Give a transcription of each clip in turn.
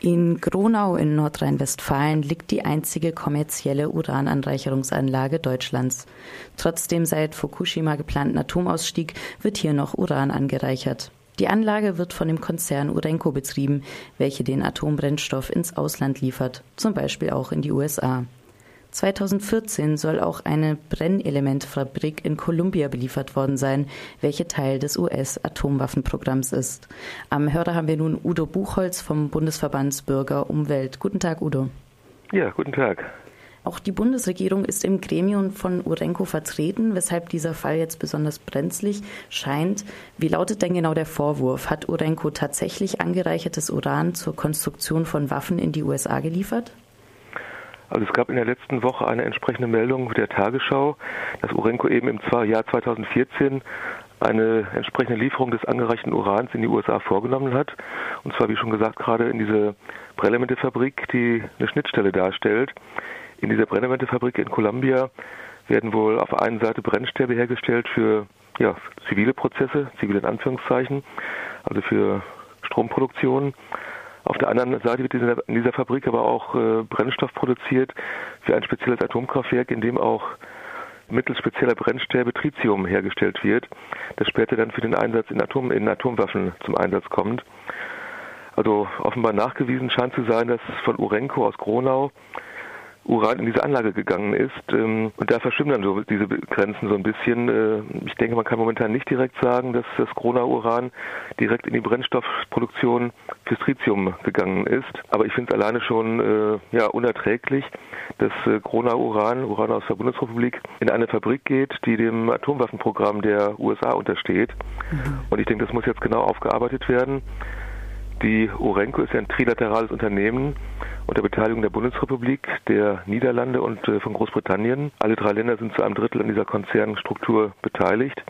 In Gronau in Nordrhein-Westfalen liegt die einzige kommerzielle Urananreicherungsanlage Deutschlands. Trotz dem seit Fukushima geplanten Atomausstieg wird hier noch Uran angereichert. Die Anlage wird von dem Konzern Urenco betrieben, welche den Atombrennstoff ins Ausland liefert, zum Beispiel auch in die USA. 2014 soll auch eine Brennelementfabrik in Columbia beliefert worden sein, welche Teil des US-Atomwaffenprogramms ist. Am Hörer haben wir nun Udo Buchholz vom Bundesverband Bürger Umwelt. Guten Tag, Udo. Ja, guten Tag. Auch die Bundesregierung ist im Gremium von Urenco vertreten, weshalb dieser Fall jetzt besonders brenzlig scheint. Wie lautet denn genau der Vorwurf? Hat Urenco tatsächlich angereichertes Uran zur Konstruktion von Waffen in die USA geliefert? Also es gab in der letzten Woche eine entsprechende Meldung der Tagesschau, dass Urenco eben im Jahr 2014 eine entsprechende Lieferung des angereichten Urans in die USA vorgenommen hat. Und zwar, wie schon gesagt, gerade in diese Brennelementefabrik, die eine Schnittstelle darstellt. In dieser Brennelementefabrik in Columbia werden wohl auf der einen Seite Brennstäbe hergestellt für ja, zivile Prozesse, zivile in Anführungszeichen, also für Stromproduktion. Auf der anderen Seite wird in dieser Fabrik aber auch äh, Brennstoff produziert für ein spezielles Atomkraftwerk, in dem auch mittels spezieller Brennstäbe Tritium hergestellt wird, das später dann für den Einsatz in, Atom, in Atomwaffen zum Einsatz kommt. Also offenbar nachgewiesen scheint zu sein, dass von Urenco aus Gronau Uran in diese Anlage gegangen ist. Ähm, und da verschwimmen dann so diese Grenzen so ein bisschen. Äh, ich denke, man kann momentan nicht direkt sagen, dass das Gronau-Uran direkt in die Brennstoffproduktion fürs Tritium gegangen ist. Aber ich finde es alleine schon äh, ja, unerträglich, dass äh, Gronau-Uran, Uran aus der Bundesrepublik, in eine Fabrik geht, die dem Atomwaffenprogramm der USA untersteht. Mhm. Und ich denke, das muss jetzt genau aufgearbeitet werden. Die Urenco ist ein trilaterales Unternehmen unter Beteiligung der Bundesrepublik, der Niederlande und äh, von Großbritannien. Alle drei Länder sind zu einem Drittel an dieser Konzernstruktur beteiligt.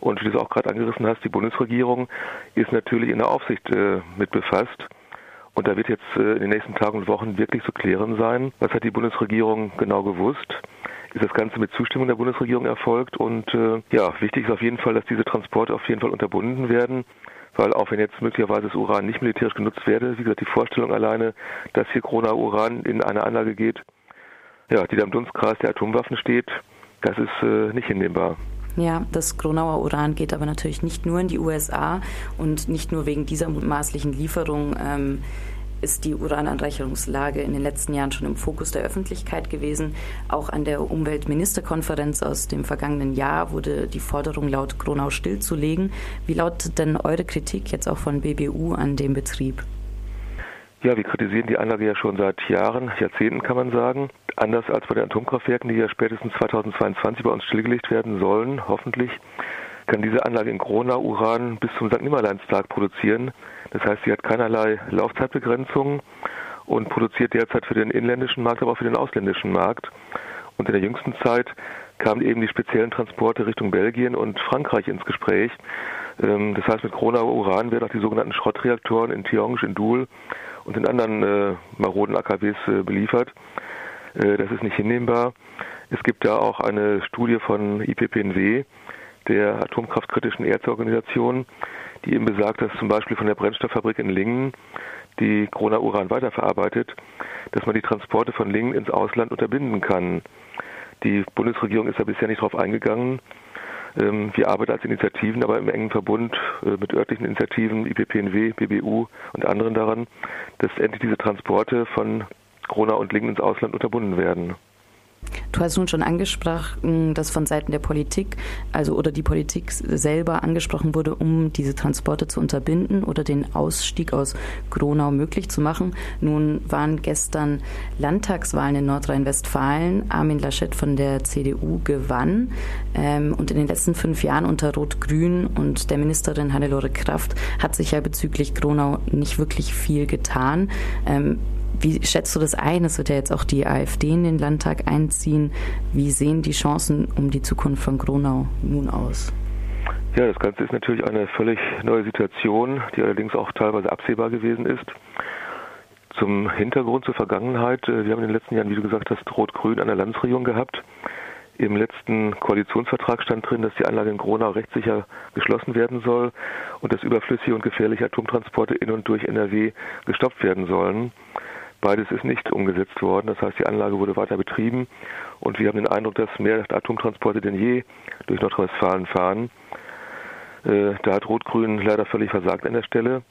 Und wie du es auch gerade angerissen hast, die Bundesregierung ist natürlich in der Aufsicht äh, mit befasst. Und da wird jetzt äh, in den nächsten Tagen und Wochen wirklich zu klären sein, was hat die Bundesregierung genau gewusst. Ist das Ganze mit Zustimmung der Bundesregierung erfolgt? Und äh, ja, wichtig ist auf jeden Fall, dass diese Transporte auf jeden Fall unterbunden werden weil auch wenn jetzt möglicherweise das Uran nicht militärisch genutzt werde, wie gesagt, die Vorstellung alleine, dass hier Corona-Uran in eine Anlage geht, ja, die da im Dunstkreis der Atomwaffen steht, das ist äh, nicht hinnehmbar. Ja, das Gronauer Uran geht aber natürlich nicht nur in die USA und nicht nur wegen dieser mutmaßlichen Lieferung ähm, ist die Urananreicherungslage in den letzten Jahren schon im Fokus der Öffentlichkeit gewesen. Auch an der Umweltministerkonferenz aus dem vergangenen Jahr wurde die Forderung laut Gronau stillzulegen. Wie lautet denn eure Kritik jetzt auch von BBU an dem Betrieb? Ja, wir kritisieren die Anlage ja schon seit Jahren, Jahrzehnten kann man sagen. Anders als bei den Atomkraftwerken, die ja spätestens 2022 bei uns stillgelegt werden sollen, hoffentlich, kann diese Anlage in Gronau Uran bis zum St. Nimmerleinstag produzieren. Das heißt, sie hat keinerlei Laufzeitbegrenzung und produziert derzeit für den inländischen Markt, aber auch für den ausländischen Markt. Und in der jüngsten Zeit kamen eben die speziellen Transporte Richtung Belgien und Frankreich ins Gespräch. Ähm, das heißt, mit Gronau Uran werden auch die sogenannten Schrottreaktoren in Tihange, in Doul und in anderen äh, maroden AKWs äh, beliefert. Äh, das ist nicht hinnehmbar. Es gibt da auch eine Studie von IPPNW, der atomkraftkritischen Erzorganisation, die eben besagt, dass zum Beispiel von der Brennstofffabrik in Lingen, die Corona Uran weiterverarbeitet, dass man die Transporte von Lingen ins Ausland unterbinden kann. Die Bundesregierung ist da bisher nicht darauf eingegangen. Ähm, wir arbeiten als Initiativen, aber im engen Verbund äh, mit örtlichen Initiativen, IPPNW, BBU und anderen daran, dass endlich diese Transporte von Corona und Lingen ins Ausland unterbunden werden. Du hast nun schon angesprochen, dass von Seiten der Politik, also oder die Politik selber angesprochen wurde, um diese Transporte zu unterbinden oder den Ausstieg aus Gronau möglich zu machen. Nun waren gestern Landtagswahlen in Nordrhein-Westfalen. Armin Laschet von der CDU gewann. Ähm, und in den letzten fünf Jahren unter Rot-Grün und der Ministerin Hannelore Kraft hat sich ja bezüglich Gronau nicht wirklich viel getan. Ähm, wie schätzt du das ein? Es wird ja jetzt auch die AfD in den Landtag einziehen. Wie sehen die Chancen um die Zukunft von Gronau nun aus? Ja, das Ganze ist natürlich eine völlig neue Situation, die allerdings auch teilweise absehbar gewesen ist. Zum Hintergrund zur Vergangenheit. Äh, wir haben in den letzten Jahren, wie du gesagt hast, Rot-Grün an der Landesregierung gehabt. Im letzten Koalitionsvertrag stand drin, dass die Anlage in Gronau rechtssicher geschlossen werden soll und dass überflüssige und gefährliche Atomtransporte in und durch NRW gestoppt werden sollen. Beides ist nicht umgesetzt worden. Das heißt, die Anlage wurde weiter betrieben und wir haben den Eindruck, dass mehr Atomtransporte denn je durch Nordrhein-Westfalen fahren. Äh, da hat Rot-Grün leider völlig versagt an der Stelle.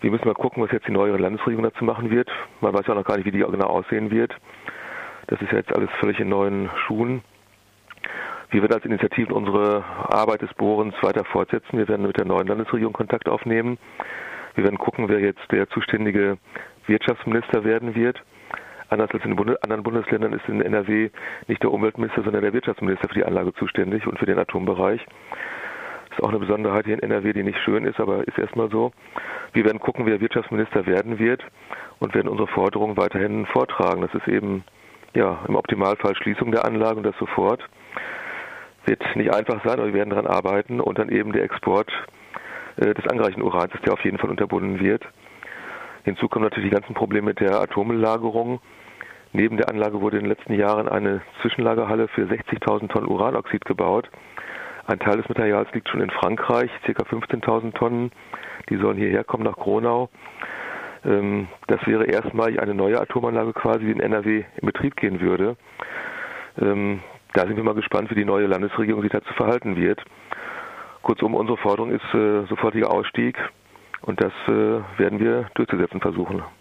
Wir müssen mal gucken, was jetzt die neue Landesregierung dazu machen wird. Man weiß ja noch gar nicht, wie die genau aussehen wird. Das ist ja jetzt alles völlig in neuen Schuhen. Wir werden als Initiative unsere Arbeit des Bohrens weiter fortsetzen. Wir werden mit der neuen Landesregierung Kontakt aufnehmen. Wir werden gucken, wer jetzt der zuständige Wirtschaftsminister werden wird. Anders als in anderen Bundesländern ist in NRW nicht der Umweltminister, sondern der Wirtschaftsminister für die Anlage zuständig und für den Atombereich. Das ist auch eine Besonderheit hier in NRW, die nicht schön ist, aber ist erstmal so. Wir werden gucken, wer Wirtschaftsminister werden wird und werden unsere Forderungen weiterhin vortragen. Das ist eben ja, im Optimalfall Schließung der Anlage und das sofort. Wird nicht einfach sein, aber wir werden daran arbeiten und dann eben der Export äh, des angereichten Urans, der auf jeden Fall unterbunden wird. Hinzu kommen natürlich die ganzen Probleme mit der Atomellagerung. Neben der Anlage wurde in den letzten Jahren eine Zwischenlagerhalle für 60.000 Tonnen Uranoxid gebaut. Ein Teil des Materials liegt schon in Frankreich, ca. 15.000 Tonnen. Die sollen hierher kommen nach Gronau. Ähm, das wäre erstmalig eine neue Atomanlage quasi, die in NRW in Betrieb gehen würde. Ähm, da sind wir mal gespannt, wie die neue Landesregierung sich dazu verhalten wird. Kurzum, unsere Forderung ist äh, sofortiger Ausstieg und das äh, werden wir durchzusetzen versuchen.